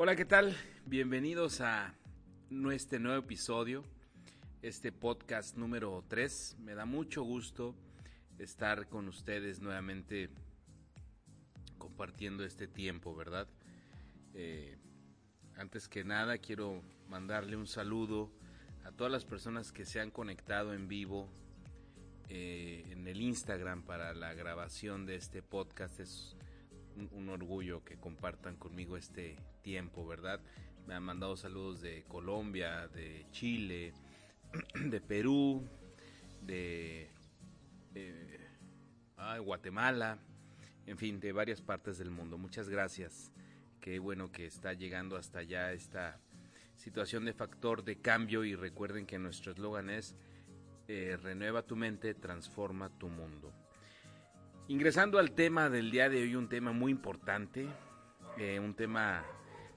Hola, ¿qué tal? Bienvenidos a nuestro nuevo episodio, este podcast número 3. Me da mucho gusto estar con ustedes nuevamente compartiendo este tiempo, ¿verdad? Eh, antes que nada, quiero mandarle un saludo a todas las personas que se han conectado en vivo eh, en el Instagram para la grabación de este podcast. Es un, orgullo que compartan conmigo este tiempo, ¿verdad? Me han mandado saludos de Colombia, de Chile, de Perú, de Guatemala, en fin, de varias partes del mundo. Muchas gracias. Qué bueno que está llegando hasta allá esta situación de factor de cambio y recuerden que nuestro eslogan es eh, renueva tu mente, transforma tu mundo. Ingresando al tema del día de hoy, un tema muy importante, eh, un tema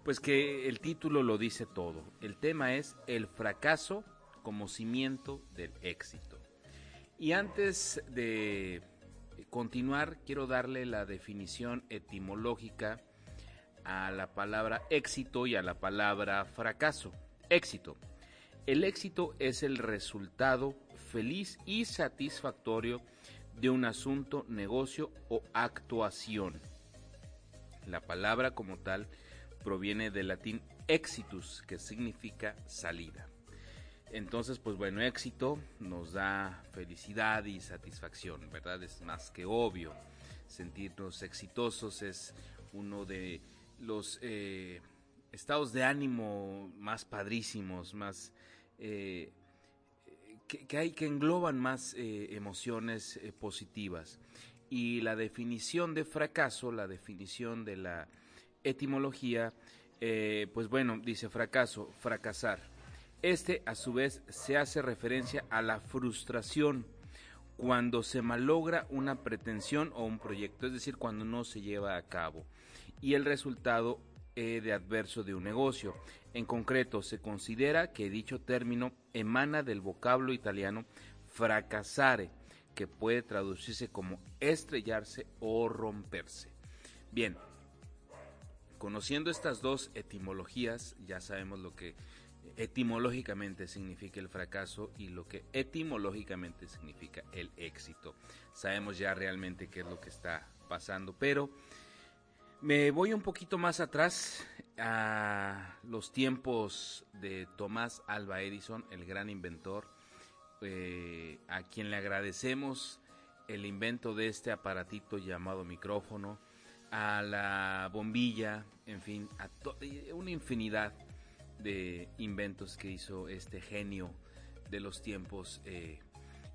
pues que el título lo dice todo. El tema es el fracaso como cimiento del éxito. Y antes de continuar, quiero darle la definición etimológica a la palabra éxito y a la palabra fracaso. Éxito. El éxito es el resultado feliz y satisfactorio de un asunto, negocio o actuación. La palabra como tal proviene del latín exitus, que significa salida. Entonces, pues bueno, éxito nos da felicidad y satisfacción, ¿verdad? Es más que obvio. Sentirnos exitosos es uno de los eh, estados de ánimo más padrísimos, más eh, que, hay que engloban más eh, emociones eh, positivas. Y la definición de fracaso, la definición de la etimología, eh, pues bueno, dice fracaso, fracasar. Este a su vez se hace referencia a la frustración cuando se malogra una pretensión o un proyecto, es decir, cuando no se lleva a cabo. Y el resultado de adverso de un negocio. En concreto, se considera que dicho término emana del vocablo italiano fracasare, que puede traducirse como estrellarse o romperse. Bien, conociendo estas dos etimologías, ya sabemos lo que etimológicamente significa el fracaso y lo que etimológicamente significa el éxito. Sabemos ya realmente qué es lo que está pasando, pero me voy un poquito más atrás a los tiempos de Tomás Alba Edison, el gran inventor, eh, a quien le agradecemos el invento de este aparatito llamado micrófono, a la bombilla, en fin, a una infinidad de inventos que hizo este genio de los tiempos, eh,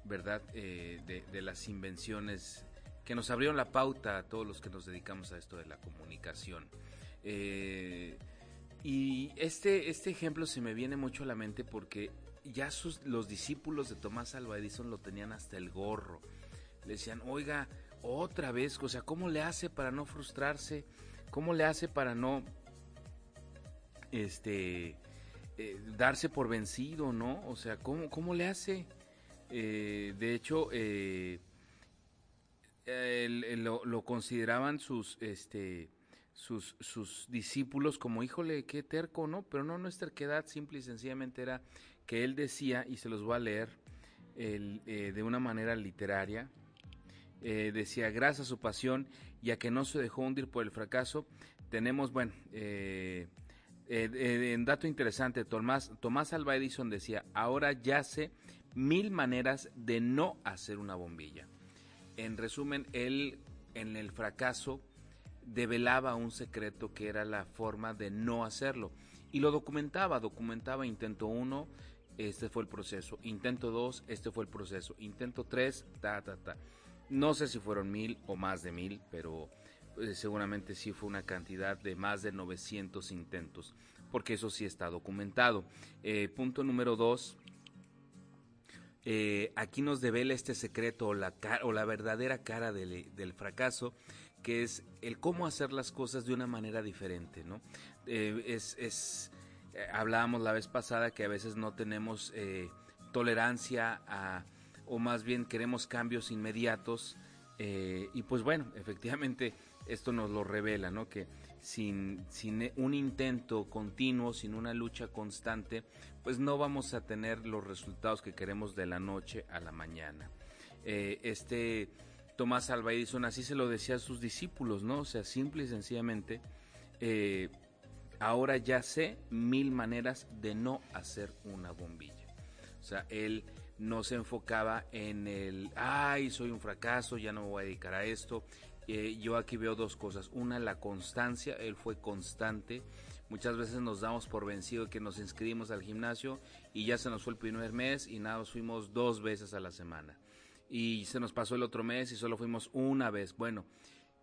¿verdad? Eh, de las invenciones que nos abrieron la pauta a todos los que nos dedicamos a esto de la comunicación. Eh, y este, este ejemplo se me viene mucho a la mente porque ya sus, los discípulos de Tomás Alva Edison lo tenían hasta el gorro. Le decían, oiga, otra vez, o sea, ¿cómo le hace para no frustrarse? ¿Cómo le hace para no este eh, darse por vencido, no? O sea, ¿cómo, cómo le hace? Eh, de hecho, eh, lo, consideraban sus, este, sus, sus discípulos como, híjole, qué terco, ¿no? Pero no, nuestra terquedad simple y sencillamente era que él decía, y se los voy a leer eh, de una manera literaria, eh, decía, gracias a su pasión y a que no se dejó hundir por el fracaso, tenemos, bueno, eh, en dato interesante, Tomás, Tomás Alva Edison decía, ahora ya mil maneras de no hacer una bombilla en resumen, él en el fracaso develaba un secreto que era la forma de no hacerlo. Y lo documentaba, documentaba intento uno, este fue el proceso, intento dos, este fue el proceso, intento tres, ta, ta, ta. No sé si fueron mil o más de mil, pero eh, seguramente sí fue una cantidad de más de 900 intentos, porque eso sí está documentado. Eh, punto número dos, eh, aquí nos devela este secreto o la, o la verdadera cara del, fracaso, que es el cómo hacer las cosas de una manera diferente, ¿no? es, es hablábamos la vez pasada que a veces no tenemos tolerancia a, o más bien queremos cambios inmediatos, y pues bueno, efectivamente esto nos lo revela, ¿no? Que sin, sin un intento continuo, sin una lucha constante, pues no vamos a tener los resultados que queremos de la noche a la mañana. Eh, este Tomás Alva Edison así se lo decía a sus discípulos, ¿no? O sea, simple y sencillamente, eh, ahora ya sé mil maneras de no hacer una bombilla. O sea, él no se enfocaba en el, ay, soy un fracaso, ya no me voy a dedicar a esto, eh, yo aquí veo dos cosas. Una, la constancia, él fue constante. Muchas veces nos damos por vencido que nos inscribimos al gimnasio y ya se nos fue el primer mes y nada, fuimos dos veces a la semana. Y se nos pasó el otro mes y solo fuimos una vez. Bueno,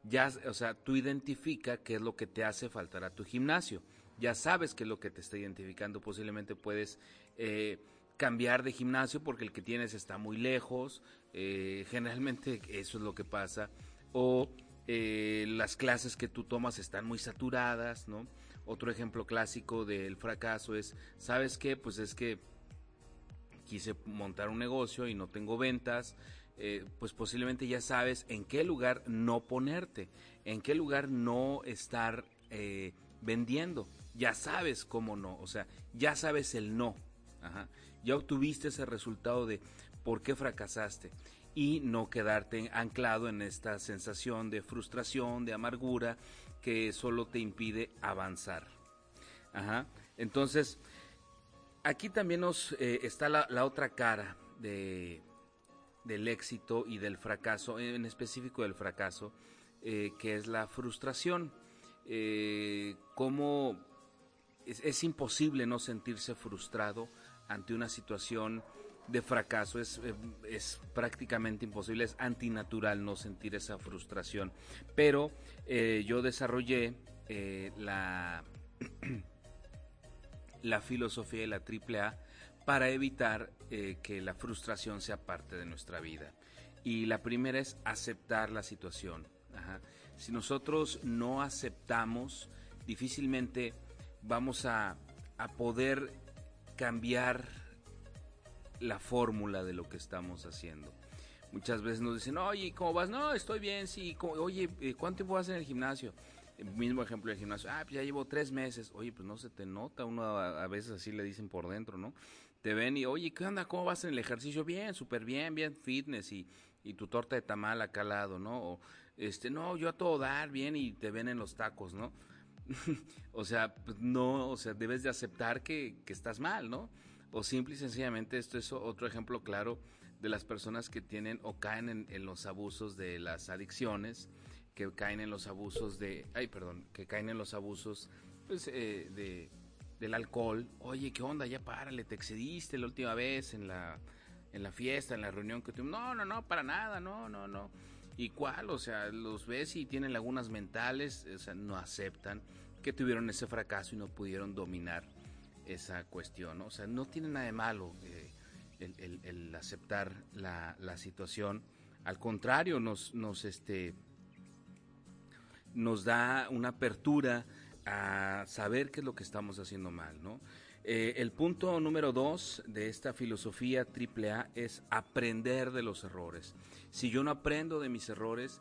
ya, o sea, tú identifica qué es lo que te hace faltar a tu gimnasio. Ya sabes qué es lo que te está identificando. Posiblemente puedes eh, cambiar de gimnasio porque el que tienes está muy lejos. Eh, generalmente eso es lo que pasa o eh, las clases que tú tomas están muy saturadas, ¿no? Otro ejemplo clásico del fracaso es, ¿sabes qué? Pues es que quise montar un negocio y no tengo ventas, eh, pues posiblemente ya sabes en qué lugar no ponerte, en qué lugar no estar eh, vendiendo, ya sabes cómo no, o sea, ya sabes el no, ya obtuviste ese resultado de por qué fracasaste y no quedarte anclado en esta sensación de frustración, de amargura, que solo te impide avanzar. Ajá. Entonces, aquí también nos eh, está la, otra cara de, del éxito y del fracaso, en específico del fracaso, eh, que es la frustración. Eh, cómo es, es, imposible no sentirse frustrado ante una situación de fracaso. Es, eh, es prácticamente imposible, es antinatural no sentir esa frustración. Pero eh, yo desarrollé eh, la, la filosofía de la AAA para evitar que la frustración sea parte de nuestra vida. Y la primera es aceptar la situación. Si nosotros no aceptamos, difícilmente vamos a, a poder cambiar la fórmula de lo que estamos haciendo. Muchas veces nos dicen, oye, ¿cómo vas? No, estoy bien, sí. Oye, eh, ¿cuánto tiempo vas en el gimnasio? El mismo ejemplo del gimnasio. Ah, pues ya llevo tres meses. Oye, pues no se te nota. Uno a, veces así le dicen por dentro, ¿no? Te ven y, oye, ¿qué onda? ¿Cómo vas en el ejercicio? Bien, súper bien, bien fitness y, y tu torta de tamal acá al lado, ¿no? O, este, no, yo a todo dar bien y te ven en los tacos, ¿no? o sea, pues no, o sea, debes de aceptar que, que estás mal, ¿no? O simple y sencillamente esto es otro ejemplo claro de las personas que tienen o caen en, los abusos de las adicciones, que caen en los abusos de, ay, perdón, que caen en los abusos pues, eh, de, del alcohol. Oye, ¿qué onda? Ya párale, te excediste la última vez en la, en la fiesta, en la reunión que tuvimos. No, no, no, para nada, no, no, no. ¿Y cuál? O sea, los ves y tienen lagunas mentales, o sea, no aceptan que tuvieron ese fracaso y no pudieron dominar esa cuestión. O sea, no tiene nada de malo eh, el, aceptar la, situación. Al contrario, nos, nos, este, nos da una apertura a saber qué es lo que estamos haciendo mal, ¿no? Eh, el punto número dos de esta filosofía AAA es aprender de los errores. Si yo no aprendo de mis errores,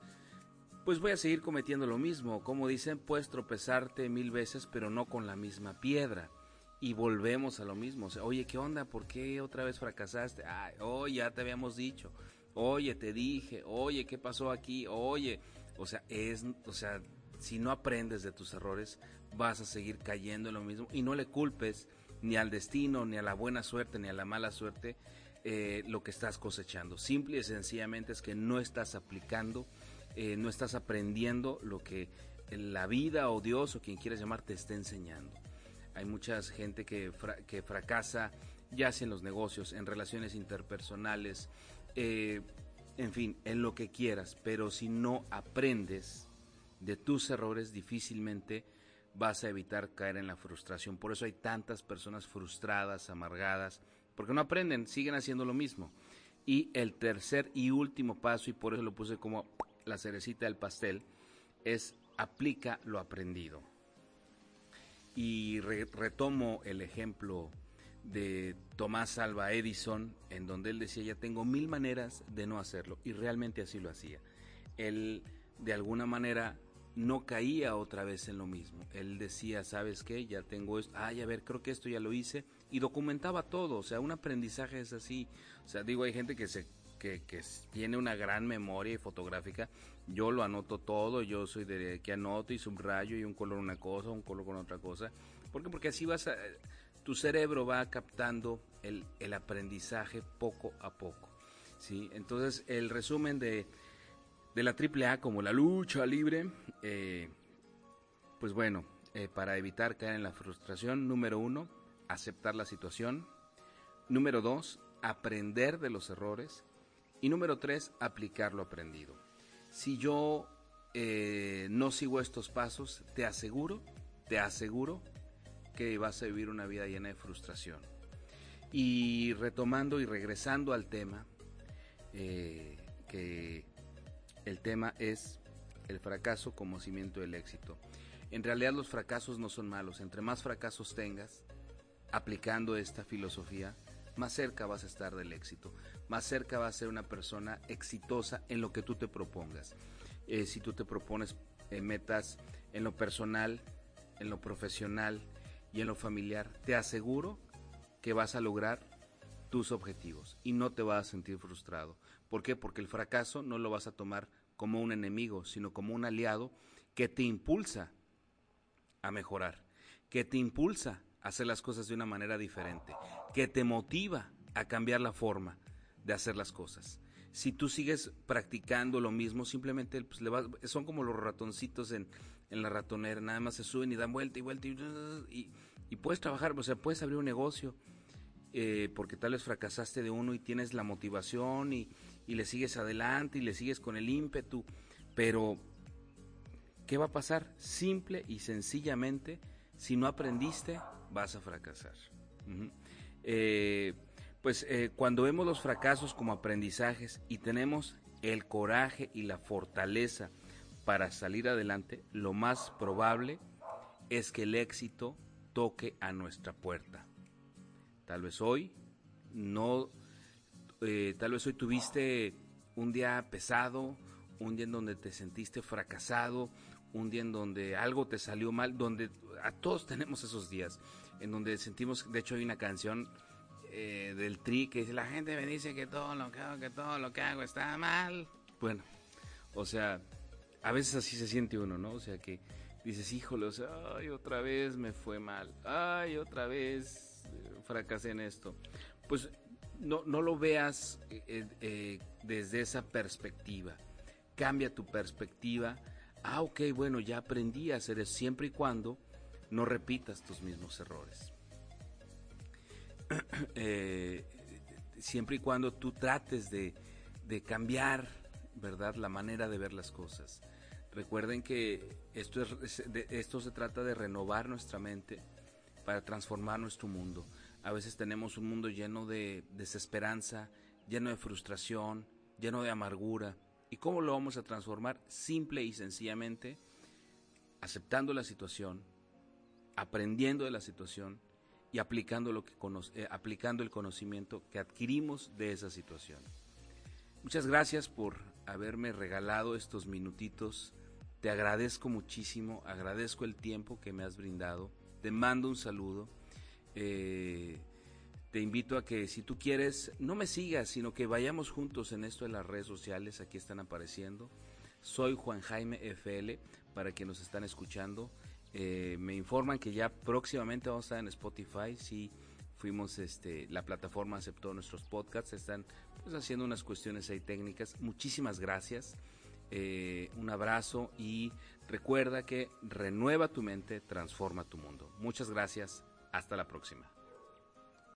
pues voy a seguir cometiendo lo mismo. Como dicen, puedes tropezarte mil veces, pero no con la misma piedra y volvemos a lo mismo. O sea, oye, ¿qué onda? ¿Por qué otra vez fracasaste? Ay, oh, ya te habíamos dicho. Oye, te dije. Oye, ¿qué pasó aquí? Oye, o sea, es, o sea, si no aprendes de tus errores, vas a seguir cayendo en lo mismo y no le culpes ni al destino, ni a la buena suerte, ni a la mala suerte eh, lo que estás cosechando. Simple y sencillamente es que no estás aplicando, eh, no estás aprendiendo lo que la vida o Dios o quien quieras llamar te está enseñando. Hay mucha gente que, fracasa, ya sea en los negocios, en relaciones interpersonales, eh, en fin, en lo que quieras, pero si no aprendes de tus errores, difícilmente vas a evitar caer en la frustración. Por eso hay tantas personas frustradas, amargadas, porque no aprenden, siguen haciendo lo mismo. Y el tercer y último paso, y por eso lo puse como la cerecita del pastel, es aplica lo aprendido. Y retomo el ejemplo de Tomás Alba Edison, en donde él decía, ya tengo mil maneras de no hacerlo, y realmente así lo hacía. Él, de alguna manera, no caía otra vez en lo mismo. Él decía, ¿sabes qué? Ya tengo esto, ay, a ver, creo que esto ya lo hice, y documentaba todo, o sea, un aprendizaje es así. O sea, digo, hay gente que se que, tiene una gran memoria fotográfica, yo lo anoto todo, yo soy de que anoto y subrayo y un color una cosa, un color con otra cosa. ¿Por qué? Porque así vas a, tu cerebro va captando el, el aprendizaje poco a poco. ¿sí? Entonces, el resumen de, de la AAA como la lucha libre, eh, pues bueno, eh, para evitar caer en la frustración, número uno, aceptar la situación. Número dos, aprender de los errores. Y número tres, aplicar lo aprendido. Si yo eh, no sigo estos pasos, te aseguro, te aseguro que vas a vivir una vida llena de frustración. Y retomando y regresando al tema, eh, que el tema es el fracaso como cimiento del éxito. En realidad los fracasos no son malos. Entre más fracasos tengas, aplicando esta filosofía, más cerca vas a estar del éxito. Más cerca vas a ser una persona exitosa en lo que tú te propongas. Eh, si tú te propones eh, metas en lo personal, en lo profesional, y en lo familiar, te aseguro que vas a lograr tus objetivos y no te vas a sentir frustrado. ¿Por qué? Porque el fracaso no lo vas a tomar como un enemigo, sino como un aliado que te impulsa a mejorar, que te impulsa hacer las cosas de una manera diferente, que te motiva a cambiar la forma de hacer las cosas. Si tú sigues practicando lo mismo, simplemente pues, le vas, son como los ratoncitos en, en la ratonera, nada más se suben y dan vuelta y vuelta y, y, puedes trabajar, o sea, puedes abrir un negocio eh, porque tal vez fracasaste de uno y tienes la motivación y, y le sigues adelante y le sigues con el ímpetu, pero ¿qué va a pasar? Simple y sencillamente, si no aprendiste, vas a fracasar. Eh, pues eh, cuando vemos los fracasos como aprendizajes y tenemos el coraje y la fortaleza para salir adelante, lo más probable es que el éxito toque a nuestra puerta. Tal vez hoy no, eh, tal vez hoy tuviste un día pesado, un día en donde te sentiste fracasado, un día en donde algo te salió mal, donde a todos tenemos esos días, en donde sentimos, de hecho hay una canción eh, del tri que dice, la gente me dice que todo lo que hago, que todo lo que hago está mal. Bueno, o sea, a veces así se siente uno, ¿no? O sea que dices, híjole, o sea, ay, otra vez me fue mal, ay, otra vez eh, fracasé en esto. Pues no, no lo veas eh, desde esa perspectiva. Cambia tu perspectiva. Ah, ok, bueno, ya aprendí a hacer eso siempre y cuando no repitas tus mismos errores. siempre y cuando tú trates de, cambiar, ¿verdad?, la manera de ver las cosas. Recuerden que esto, es, esto se trata de renovar nuestra mente para transformar nuestro mundo. A veces tenemos un mundo lleno de desesperanza, lleno de frustración, lleno de amargura. ¿Y cómo lo vamos a transformar? Simple y sencillamente aceptando la situación, aprendiendo de la situación y aplicando, lo que eh, aplicando el conocimiento que adquirimos de esa situación. Muchas gracias por haberme regalado estos minutitos te agradezco muchísimo, agradezco el tiempo que me has brindado. Te mando un saludo. Eh, te invito a que si tú quieres, no me sigas, sino que vayamos juntos en esto de las redes sociales. Aquí están apareciendo. Soy Juan Jaime FL, para que nos están escuchando. Eh, me informan que ya próximamente vamos a estar en Spotify. Si fuimos, este, la plataforma aceptó nuestros podcasts. Están pues, haciendo unas cuestiones ahí técnicas. Muchísimas gracias. Eh, un abrazo y recuerda que renueva tu mente, transforma tu mundo. Muchas gracias, hasta la próxima.